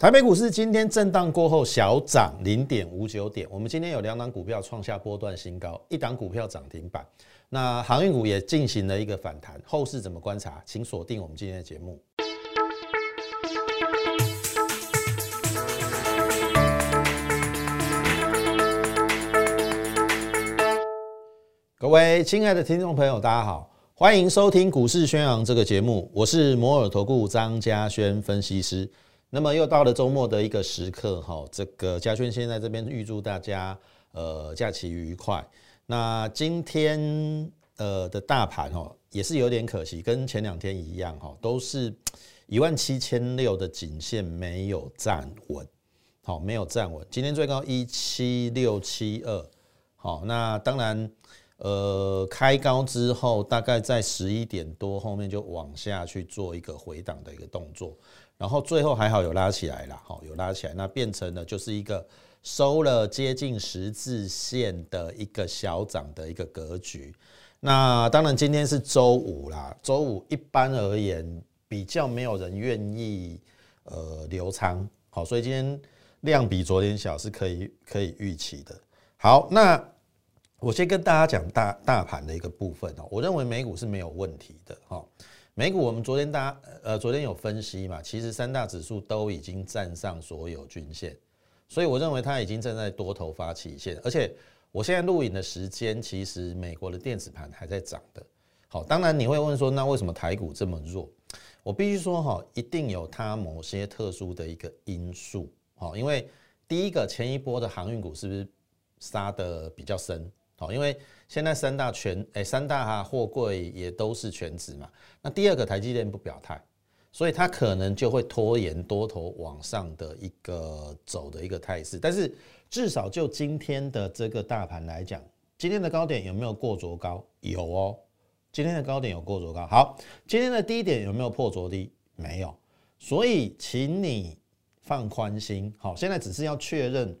台北股市今天震荡过后小涨零点五九点，我们今天有两档股票创下波段新高，一档股票涨停板。那航运股也进行了一个反弹，后市怎么观察？请锁定我们今天的节目。各位亲爱的听众朋友，大家好，欢迎收听股市宣扬这个节目，我是摩尔投顾张家轩分析师。那么又到了周末的一个时刻，哈，这个嘉轩先在这边预祝大家呃假期愉快。那今天呃的大盘哦也是有点可惜，跟前两天一样哈，都是一万七千六的颈线没有站稳，好没有站稳。今天最高一七六七二，好，那当然呃开高之后，大概在十一点多后面就往下去做一个回档的一个动作。然后最后还好有拉起来了，好有拉起来，那变成了就是一个收了接近十字线的一个小涨的一个格局。那当然今天是周五啦，周五一般而言比较没有人愿意呃留仓，好，所以今天量比昨天小是可以可以预期的。好，那我先跟大家讲大大盘的一个部分哦，我认为美股是没有问题的哈。美股我们昨天大家呃昨天有分析嘛，其实三大指数都已经站上所有均线，所以我认为它已经正在多头发起线，而且我现在录影的时间，其实美国的电子盘还在涨的。好，当然你会问说，那为什么台股这么弱？我必须说哈，一定有它某些特殊的一个因素。好，因为第一个前一波的航运股是不是杀的比较深？好，因为现在三大全诶，三大哈货柜也都是全值嘛。那第二个台积电不表态，所以它可能就会拖延多头往上的一个走的一个态势。但是至少就今天的这个大盘来讲，今天的高点有没有过昨高？有哦，今天的高点有过昨高。好，今天的低点有没有破昨低？没有。所以请你放宽心。好，现在只是要确认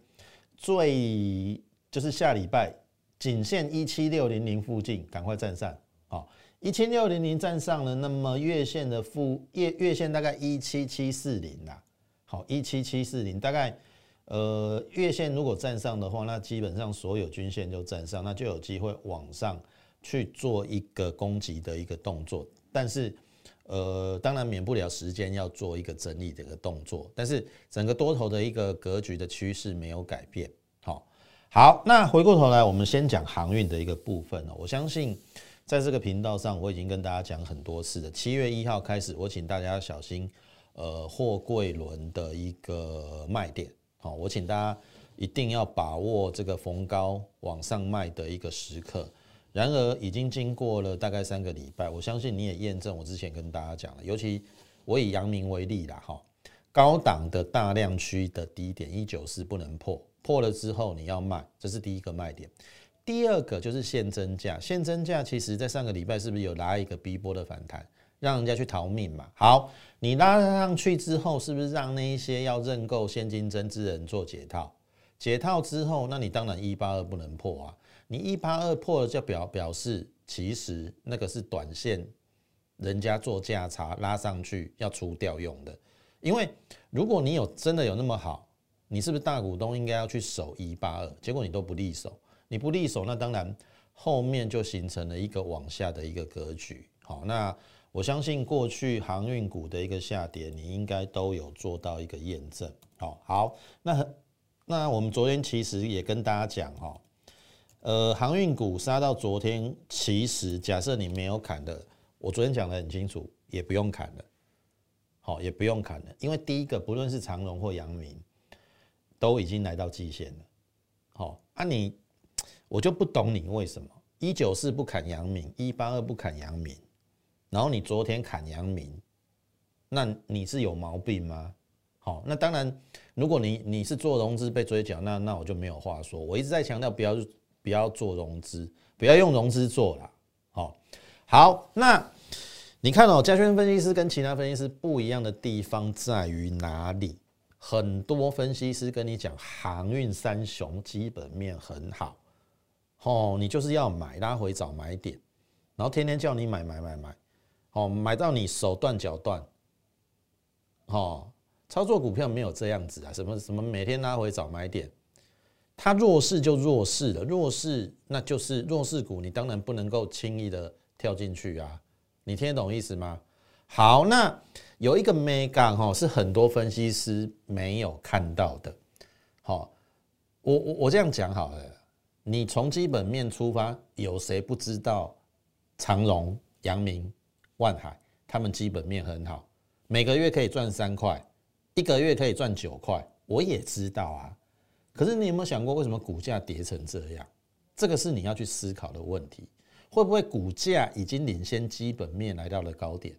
最就是下礼拜。仅限一七六零零附近，赶快站上，好，一七六零零站上了，那么月线的负月月线大概一七七四零啦，好，一七七四零大概，呃，月线如果站上的话，那基本上所有均线就站上，那就有机会往上去做一个攻击的一个动作，但是，呃，当然免不了时间要做一个整理的一个动作，但是整个多头的一个格局的趋势没有改变。好，那回过头来，我们先讲航运的一个部分哦。我相信在这个频道上，我已经跟大家讲很多次了。七月一号开始，我请大家小心，呃，货柜轮的一个卖点。好，我请大家一定要把握这个逢高往上卖的一个时刻。然而，已经经过了大概三个礼拜，我相信你也验证我之前跟大家讲了。尤其我以阳明为例啦，哈，高档的大量区的低点一九四不能破。破了之后你要卖，这是第一个卖点。第二个就是现增价，现增价其实在上个礼拜是不是有拉一个 B 波的反弹，让人家去逃命嘛？好，你拉上去之后，是不是让那一些要认购现金增资人做解套？解套之后，那你当然一八二不能破啊！你一八二破了，就表表示其实那个是短线，人家做价差拉上去要出掉用的。因为如果你有真的有那么好。你是不是大股东应该要去守一八二？结果你都不利守，你不利守，那当然后面就形成了一个往下的一个格局。好，那我相信过去航运股的一个下跌，你应该都有做到一个验证。好，好，那那我们昨天其实也跟大家讲哈，呃，航运股杀到昨天，其实假设你没有砍的，我昨天讲的很清楚，也不用砍了，好，也不用砍了，因为第一个不论是长荣或阳明。都已经来到极限了，好，啊你我就不懂你为什么一九四不砍阳明，一八二不砍阳明，然后你昨天砍阳明，那你是有毛病吗？好，那当然，如果你你是做融资被追缴，那那我就没有话说。我一直在强调不要不要做融资，不要用融资做了。好，好，那你看哦，嘉轩分析师跟其他分析师不一样的地方在于哪里？很多分析师跟你讲，航运三雄基本面很好，哦，你就是要买，拉回找买点，然后天天叫你买买买买，哦，买到你手断脚断，哦，操作股票没有这样子啊，什么什么每天拉回找买点，它弱势就弱势了，弱势那就是弱势股，你当然不能够轻易的跳进去啊，你听得懂意思吗？好，那有一个 mega 哈，是很多分析师没有看到的。好，我我我这样讲好了，你从基本面出发，有谁不知道长荣、阳明、万海他们基本面很好，每个月可以赚三块，一个月可以赚九块，我也知道啊。可是你有没有想过，为什么股价跌成这样？这个是你要去思考的问题。会不会股价已经领先基本面来到了高点？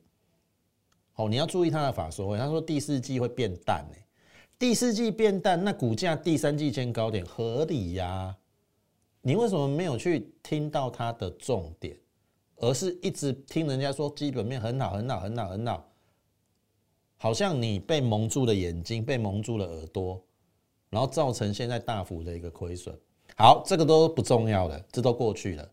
好，你要注意他的法说会，他说第四季会变淡诶，第四季变淡，那股价第三季见高点合理呀？你为什么没有去听到他的重点，而是一直听人家说基本面很好很好很好很好，好像你被蒙住了眼睛，被蒙住了耳朵，然后造成现在大幅的一个亏损。好，这个都不重要的，这都过去了。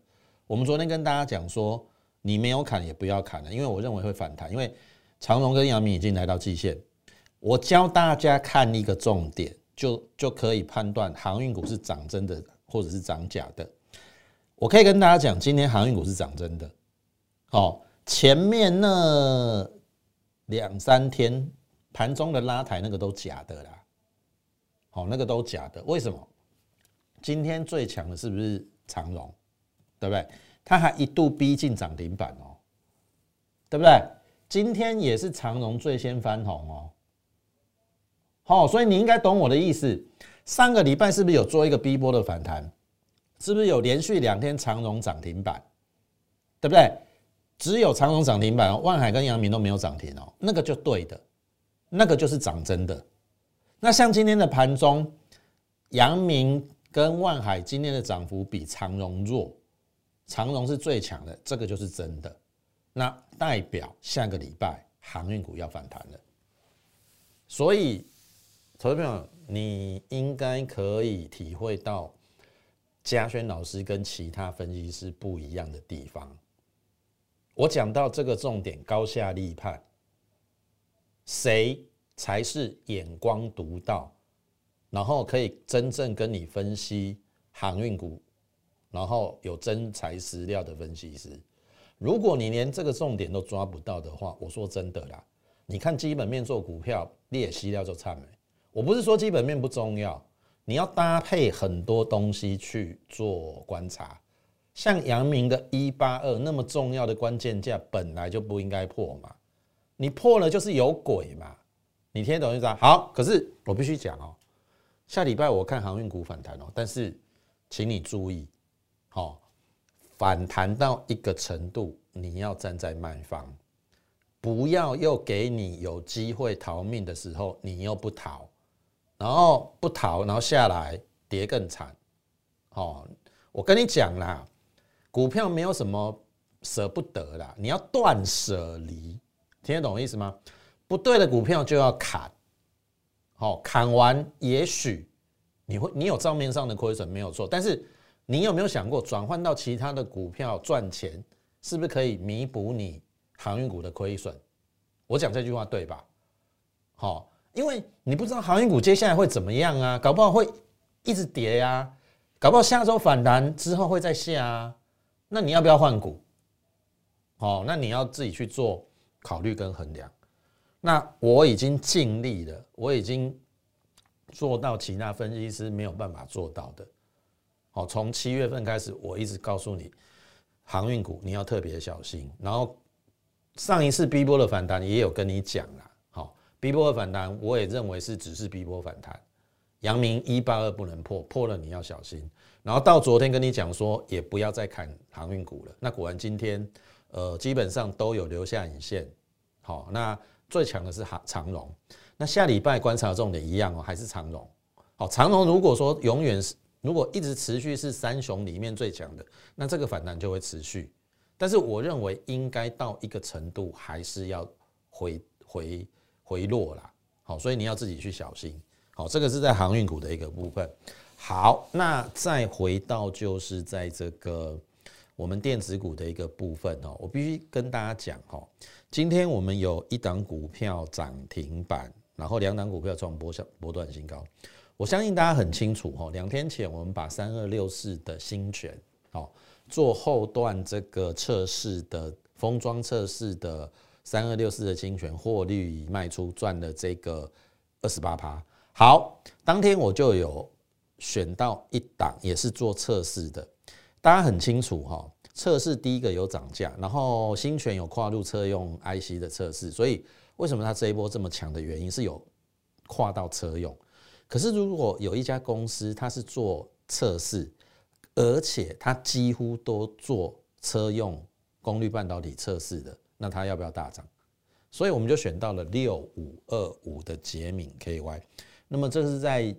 我们昨天跟大家讲说，你没有砍也不要砍了，因为我认为会反弹，因为。长荣跟阳明已经来到季线，我教大家看一个重点，就就可以判断航运股是涨真的或者是涨假的。我可以跟大家讲，今天航运股是涨真的。哦，前面那两三天盘中的拉抬那个都假的啦。好，那个都假的。为什么？今天最强的是不是长荣？对不对？它还一度逼近涨停板哦，对不对？今天也是长荣最先翻红哦，好，所以你应该懂我的意思。上个礼拜是不是有做一个 B 波的反弹？是不是有连续两天长荣涨停板？对不对？只有长荣涨停板，万海跟阳明都没有涨停哦，那个就对的，那个就是涨真的。那像今天的盘中，阳明跟万海今天的涨幅比长荣弱，长荣是最强的，这个就是真的。那代表下个礼拜航运股要反弹了，所以，投资朋友，你应该可以体会到嘉轩老师跟其他分析师不一样的地方。我讲到这个重点，高下立判，谁才是眼光独到，然后可以真正跟你分析航运股，然后有真材实料的分析师。如果你连这个重点都抓不到的话，我说真的啦，你看基本面做股票，列息料就差没。我不是说基本面不重要，你要搭配很多东西去做观察。像阳明的一八二那么重要的关键价，本来就不应该破嘛，你破了就是有鬼嘛。你听懂意思啊？好，可是我必须讲哦，下礼拜我看航运股反弹哦，但是请你注意，好。反弹到一个程度，你要站在卖方，不要又给你有机会逃命的时候，你又不逃，然后不逃，然后下来跌更惨。哦，我跟你讲啦，股票没有什么舍不得啦，你要断舍离，听得懂意思吗？不对的股票就要砍，好，砍完也许你会你有账面上的亏损没有错，但是。你有没有想过转换到其他的股票赚钱，是不是可以弥补你航运股的亏损？我讲这句话对吧？好，因为你不知道航运股接下来会怎么样啊，搞不好会一直跌呀，搞不好下周反弹之后会再下啊，那你要不要换股？好，那你要自己去做考虑跟衡量。那我已经尽力了，我已经做到其他分析师没有办法做到的。好，从七月份开始，我一直告诉你，航运股你要特别小心。然后上一次 B 波的反弹也有跟你讲了，好，B 波的反弹我也认为是只是 B 波反弹，阳明一八二不能破，破了你要小心。然后到昨天跟你讲说，也不要再看航运股了。那果然今天，呃，基本上都有留下影线。好，那最强的是长长荣。那下礼拜观察重点一样哦，还是长荣。好，长荣如果说永远是。如果一直持续是三雄里面最强的，那这个反弹就会持续。但是我认为应该到一个程度，还是要回回回落啦。好，所以你要自己去小心。好，这个是在航运股的一个部分。好，那再回到就是在这个我们电子股的一个部分哦，我必须跟大家讲哦，今天我们有一档股票涨停板，然后两档股票创波上波段新高。我相信大家很清楚哈，两天前我们把三二六四的新权哦做后段这个测试的封装测试的三二六四的新权获利卖出赚了这个二十八趴。好，当天我就有选到一档也是做测试的，大家很清楚哈。测试第一个有涨价，然后新权有跨入车用 IC 的测试，所以为什么它这一波这么强的原因是有跨到车用。可是如果有一家公司它是做测试，而且它几乎都做车用功率半导体测试的，那它要不要大涨？所以我们就选到了六五二五的捷敏 KY。那么这是在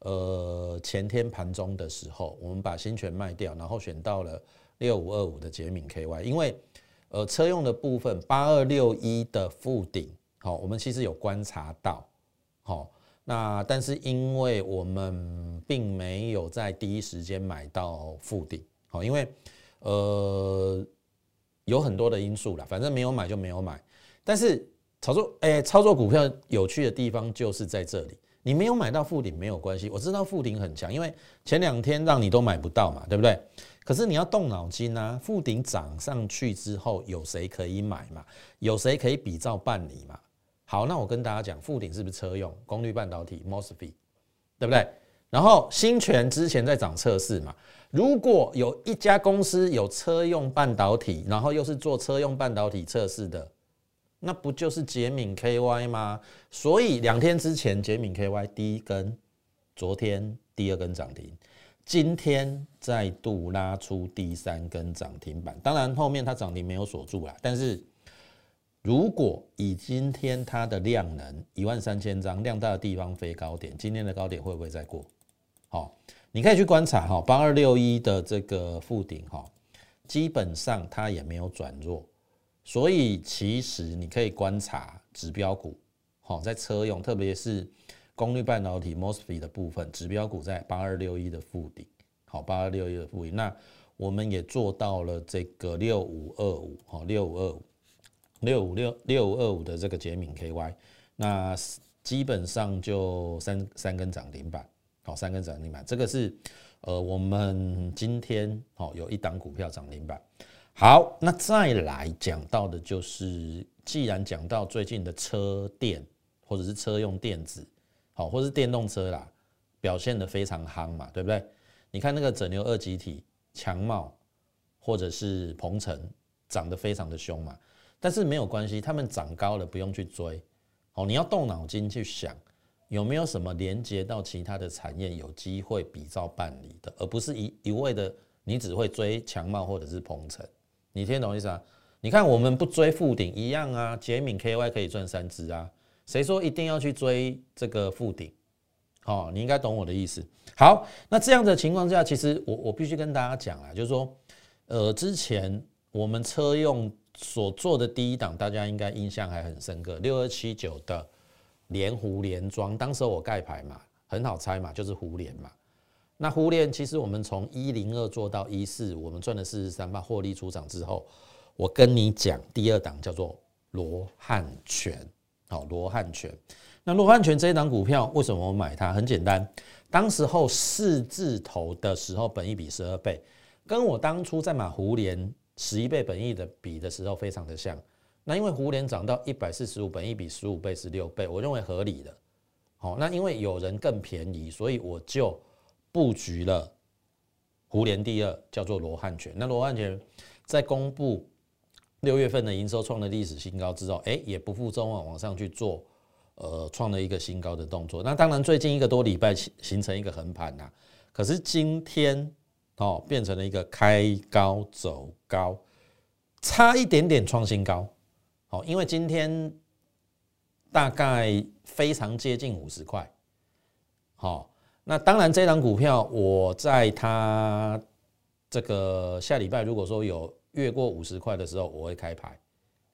呃前天盘中的时候，我们把新权卖掉，然后选到了。六五二五的捷敏 KY，因为呃车用的部分八二六一的附顶，好，我们其实有观察到，好，那但是因为我们并没有在第一时间买到附顶，好，因为呃有很多的因素啦，反正没有买就没有买。但是操作，哎，操作股票有趣的地方就是在这里，你没有买到附顶没有关系，我知道附顶很强，因为前两天让你都买不到嘛，对不对？可是你要动脑筋啊！附顶涨上去之后，有谁可以买嘛？有谁可以比照办理嘛？好，那我跟大家讲，富鼎是不是车用功率半导体 MOSFET，对不对？然后新权之前在涨测试嘛？如果有一家公司有车用半导体，然后又是做车用半导体测试的，那不就是捷敏 KY 吗？所以两天之前捷敏 KY 第一根，昨天第二根涨停。今天再度拉出第三根涨停板，当然后面它涨停没有锁住啦。但是如果以今天它的量能一万三千张，量大的地方飞高点，今天的高点会不会再过？好，你可以去观察哈，八二六一的这个附顶哈，基本上它也没有转弱，所以其实你可以观察指标股，好，在车用，特别是。功率半导体 MOSFET 的部分指标股在八二六一的附顶，好，八二六一的附顶，那我们也做到了这个六五二五，好，六五二五，六五六六五二五的这个捷敏 KY，那基本上就三三根涨停板，好，三根涨停板，这个是呃我们今天好有一档股票涨停板，好，那再来讲到的就是，既然讲到最近的车电或者是车用电子。好，或是电动车啦，表现的非常夯嘛，对不对？你看那个整流二极体强茂，或者是鹏程，涨得非常的凶嘛。但是没有关系，他们涨高了不用去追。哦，你要动脑筋去想，有没有什么连接到其他的产业有机会比照办理的，而不是一一味的你只会追强茂或者是鹏程。你听懂意思啊？你看我们不追附顶一样啊，杰敏 KY 可以赚三只啊。谁说一定要去追这个附顶？好，你应该懂我的意思。好，那这样的情况下，其实我我必须跟大家讲啊，就是说，呃，之前我们车用所做的第一档，大家应该印象还很深刻，六二七九的连湖连庄，当时我盖牌嘛，很好猜嘛，就是湖连嘛。那湖连其实我们从一零二做到一四，我们赚了四十三万，获利出场之后，我跟你讲，第二档叫做罗汉拳。好，罗汉拳。那罗汉拳这一档股票，为什么我买它？很简单，当时候四字头的时候，本一比十二倍，跟我当初在买湖联十一倍本益的比的时候，非常的像。那因为胡联涨到一百四十五，本益比十五倍、十六倍，我认为合理的。好，那因为有人更便宜，所以我就布局了胡联第二，叫做罗汉拳。那罗汉拳在公布。六月份的营收创了历史新高之后，哎，也不负众望往上去做，呃，创了一个新高的动作。那当然，最近一个多礼拜形成一个横盘呐，可是今天哦，变成了一个开高走高，差一点点创新高。好，因为今天大概非常接近五十块。好，那当然这张股票我在它这个下礼拜如果说有。越过五十块的时候，我会开牌。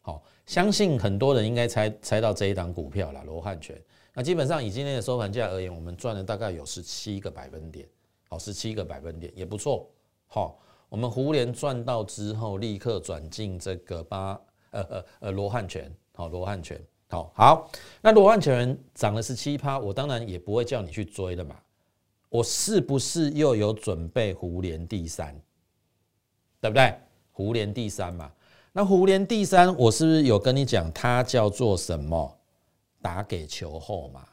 好，相信很多人应该猜猜到这一档股票了，罗汉拳。那基本上以今天的收盘价而言，我们赚了大概有十七个百分点。好，十七个百分点也不错。好，我们胡联赚到之后，立刻转进这个八呃呃呃罗汉拳。好，罗汉拳。好好，那罗汉拳涨了十七趴，我当然也不会叫你去追了嘛。我是不是又有准备胡连第三？对不对？胡连第三嘛。那胡连第三，我是不是有跟你讲，它叫做什么？打给球后嘛，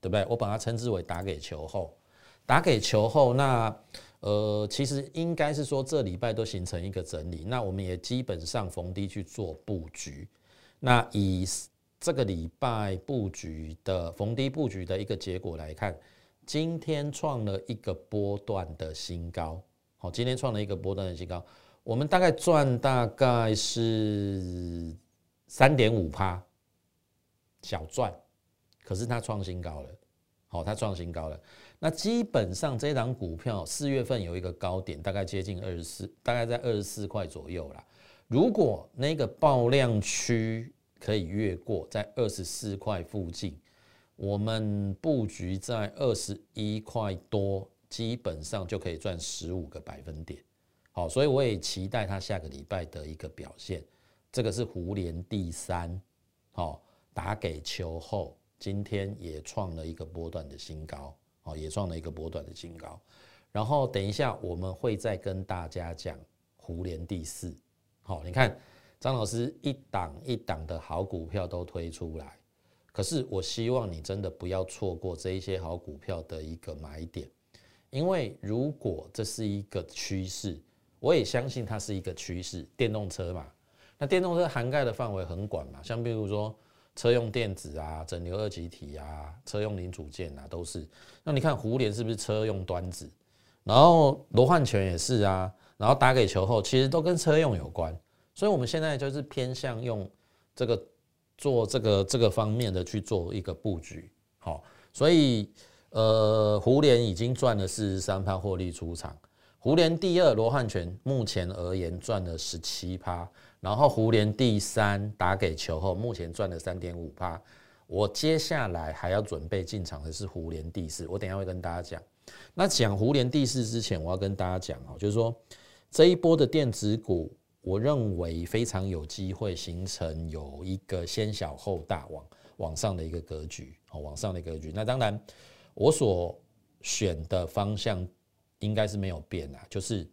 对不对？我把它称之为打给球后，打给球后。那呃，其实应该是说这礼拜都形成一个整理。那我们也基本上逢低去做布局。那以这个礼拜布局的逢低布局的一个结果来看，今天创了一个波段的新高。好，今天创了一个波段的新高。我们大概赚大概是三点五趴，小赚，可是它创新高了，好，它创新高了。那基本上这档股票四月份有一个高点，大概接近二十四，大概在二十四块左右啦。如果那个爆量区可以越过在二十四块附近，我们布局在二十一块多，基本上就可以赚十五个百分点。好，所以我也期待它下个礼拜的一个表现。这个是胡联第三，好打给秋后，今天也创了一个波段的新高，哦也创了一个波段的新高。然后等一下我们会再跟大家讲胡联第四。好，你看张老师一档一档的好股票都推出来，可是我希望你真的不要错过这一些好股票的一个买点，因为如果这是一个趋势。我也相信它是一个趋势，电动车嘛，那电动车涵盖的范围很广嘛，像比如说车用电子啊、整流二极体啊、车用零组件啊，都是。那你看胡联是不是车用端子？然后罗汉拳也是啊，然后打给球后其实都跟车用有关，所以我们现在就是偏向用这个做这个这个方面的去做一个布局。好，所以呃，胡联已经赚了四十三趴获利出场。胡联第二，罗汉拳目前而言赚了十七趴，然后湖联第三打给球后，目前赚了三点五趴。我接下来还要准备进场的是湖联第四，我等下会跟大家讲。那讲湖联第四之前，我要跟大家讲哦，就是说这一波的电子股，我认为非常有机会形成有一个先小后大往往上的一个格局哦，往上的格局。那当然，我所选的方向。应该是没有变啊，就是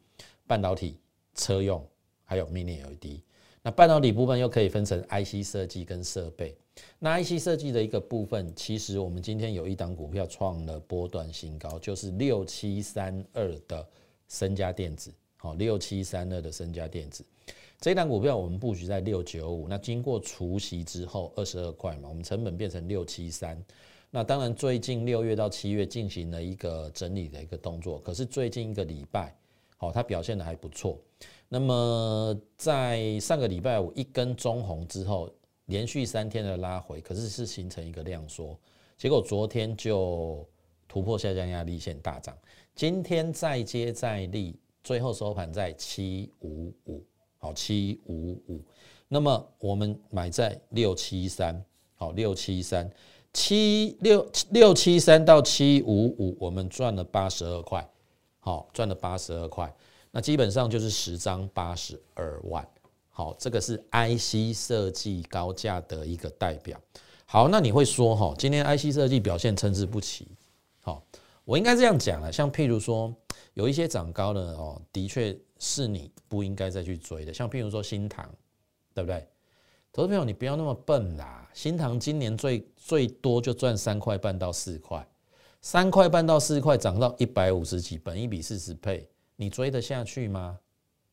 半导体、车用还有 Mini LED。那半导体部分又可以分成 IC 设计跟设备。那 IC 设计的一个部分，其实我们今天有一档股票创了波段新高，就是六七三二的身家电子。好，六七三二的身家电子这一档股票，我们布局在六九五。那经过除息之后，二十二块嘛，我们成本变成六七三。那当然，最近六月到七月进行了一个整理的一个动作，可是最近一个礼拜，好，它表现的还不错。那么在上个礼拜五一根中红之后，连续三天的拉回，可是是形成一个量缩，结果昨天就突破下降压力线大涨，今天再接再厉，最后收盘在七五五，好，七五五。那么我们买在六七三，好，六七三。七六六七三到七五五，我们赚了八十二块，好赚了八十二块，那基本上就是十张八十二万，好，这个是 IC 设计高价的一个代表。好，那你会说哈，今天 IC 设计表现参差不齐，好，我应该这样讲了，像譬如说有一些涨高的哦，的确是你不应该再去追的，像譬如说新塘，对不对？投资朋友，你不要那么笨啦！新塘今年最最多就赚三块半到四块，三块半到四块涨到一百五十几，本一比四十倍，你追得下去吗？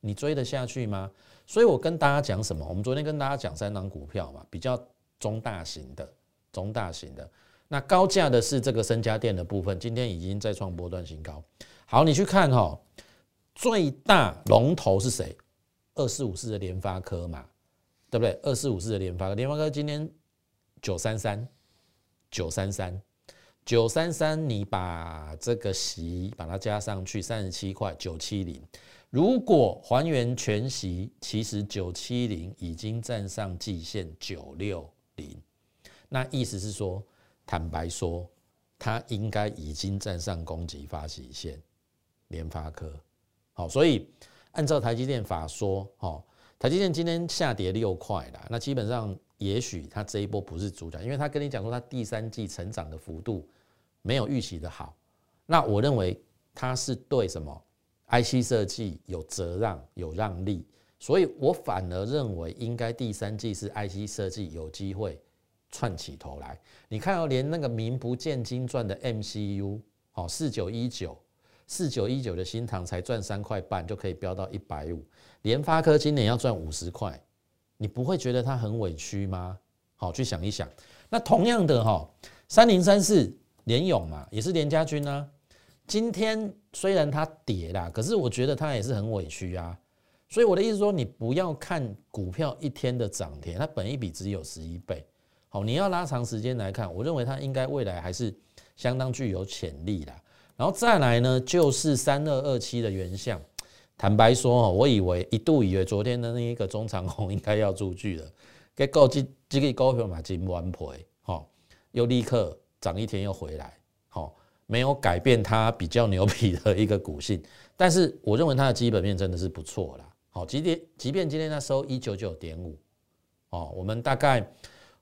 你追得下去吗？所以我跟大家讲什么？我们昨天跟大家讲三档股票嘛，比较中大型的，中大型的。那高价的是这个深家电的部分，今天已经在创波段新高。好，你去看哈，最大龙头是谁？二四五四的联发科嘛。对不对？二四五四的联发科，联发科今天九三三，九三三，九三三，你把这个息把它加上去，三十七块九七零。如果还原全息，其实九七零已经站上季线九六零，那意思是说，坦白说，它应该已经站上攻击发起线。联发科，好，所以按照台积电法说，哦。台积电今天下跌六块啦，那基本上也许它这一波不是主角，因为他跟你讲说它第三季成长的幅度没有预期的好。那我认为它是对什么 IC 设计有责让有让利，所以我反而认为应该第三季是 IC 设计有机会串起头来。你看哦，连那个名不见经传的 MCU，好四九一九。四九一九的新塘才赚三块半就可以飙到一百五，联发科今年要赚五十块，你不会觉得它很委屈吗？好，去想一想。那同样的哈，三零三四联勇嘛，也是联家军啊。今天虽然它跌啦，可是我觉得它也是很委屈啊。所以我的意思说，你不要看股票一天的涨停，它本一比只有十一倍。好，你要拉长时间来看，我认为它应该未来还是相当具有潜力的。然后再来呢，就是三二二七的原相。坦白说哦，我以为一度以为昨天的那一个中长红 应该要出去了，结果这这个股票嘛，真完赔，哈，又立刻涨一天又回来，好，没有改变它比较牛皮的一个股性。但是我认为它的基本面真的是不错啦，好，即便即便今天它收一九九点五，哦，我们大概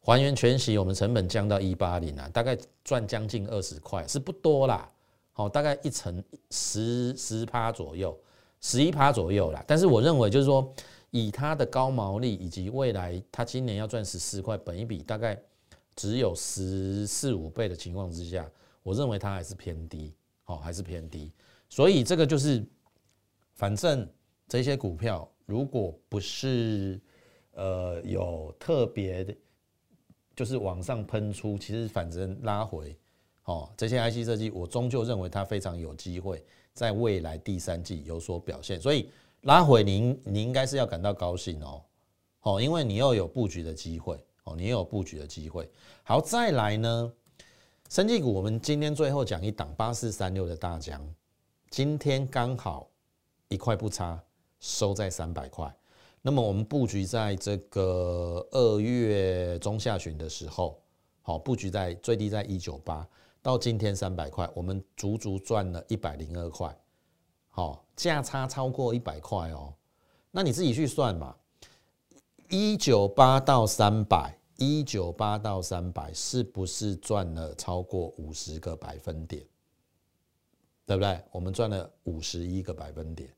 还原全息，我们成本降到一八零啊，大概赚将近二十块，是不多啦。好，大概一成十十趴左右，十一趴左右啦。但是我认为，就是说，以它的高毛利以及未来它今年要赚十四块，本一比大概只有十四五倍的情况之下，我认为它还是偏低，好，还是偏低。所以这个就是，反正这些股票如果不是呃有特别的，就是往上喷出，其实反正拉回。哦，这些 IC 设计，我终究认为它非常有机会在未来第三季有所表现，所以拉回您，你应该是要感到高兴哦，哦，因为你又有布局的机会，哦，你也有布局的机会。好，再来呢，生技股，我们今天最后讲一档八四三六的大疆，今天刚好一块不差，收在三百块。那么我们布局在这个二月中下旬的时候，好，布局在最低在一九八。到今天三百块，我们足足赚了一百零二块，好价差超过一百块哦。那你自己去算嘛，一九八到三百，一九八到三百，是不是赚了超过五十个百分点？对不对？我们赚了五十一个百分点，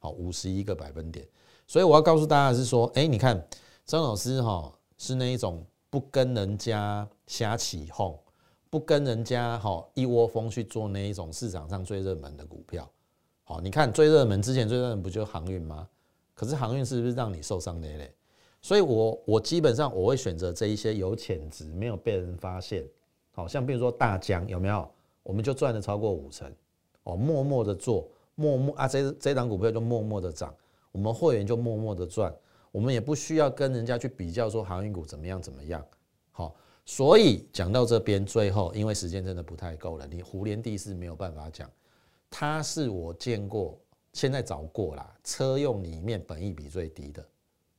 好，五十一个百分点。所以我要告诉大家是说，哎，你看张老师哈，是那一种不跟人家瞎起哄。不跟人家哈一窝蜂去做那一种市场上最热门的股票，好，你看最热门之前最热门不就航运吗？可是航运是不是让你受伤累累？所以我我基本上我会选择这一些有潜质、没有被人发现，好像比如说大疆有没有？我们就赚了超过五成，哦，默默的做，默默啊这这档股票就默默的涨，我们会员就默默的赚，我们也不需要跟人家去比较说航运股怎么样怎么样，好。所以讲到这边，最后因为时间真的不太够了，你胡连地是没有办法讲。它是我见过，现在找过啦，车用里面本益比最低的，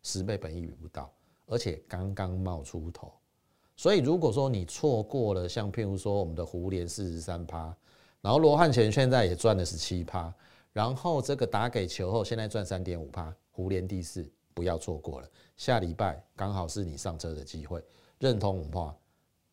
十倍本益比不到，而且刚刚冒出头。所以如果说你错过了，像譬如说我们的胡连四十三趴，然后罗汉钱现在也赚了十七趴，然后这个打给球后现在赚三点五趴，胡连第四不要错过了，下礼拜刚好是你上车的机会。认同我们话，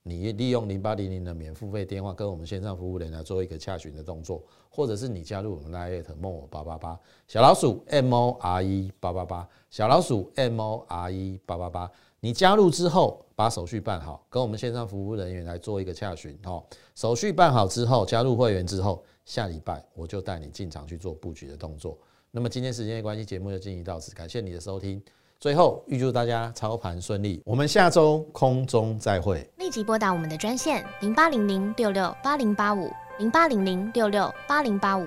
你利用零八零零的免付费电话跟我们线上服务人来做一个洽询的动作，或者是你加入我们 Line mo 八八八小老鼠 M O R E 八八八小老鼠 M O R E 八八八，你加入之后把手续办好，跟我们线上服务人员来做一个洽询哦。手续办好之后，加入会员之后，下礼拜我就带你进场去做布局的动作。那么今天时间的关系，节目就进行到此，感谢你的收听。最后，预祝大家操盘顺利。我们下周空中再会。立即拨打我们的专线零八零零六六八零八五零八零零六六八零八五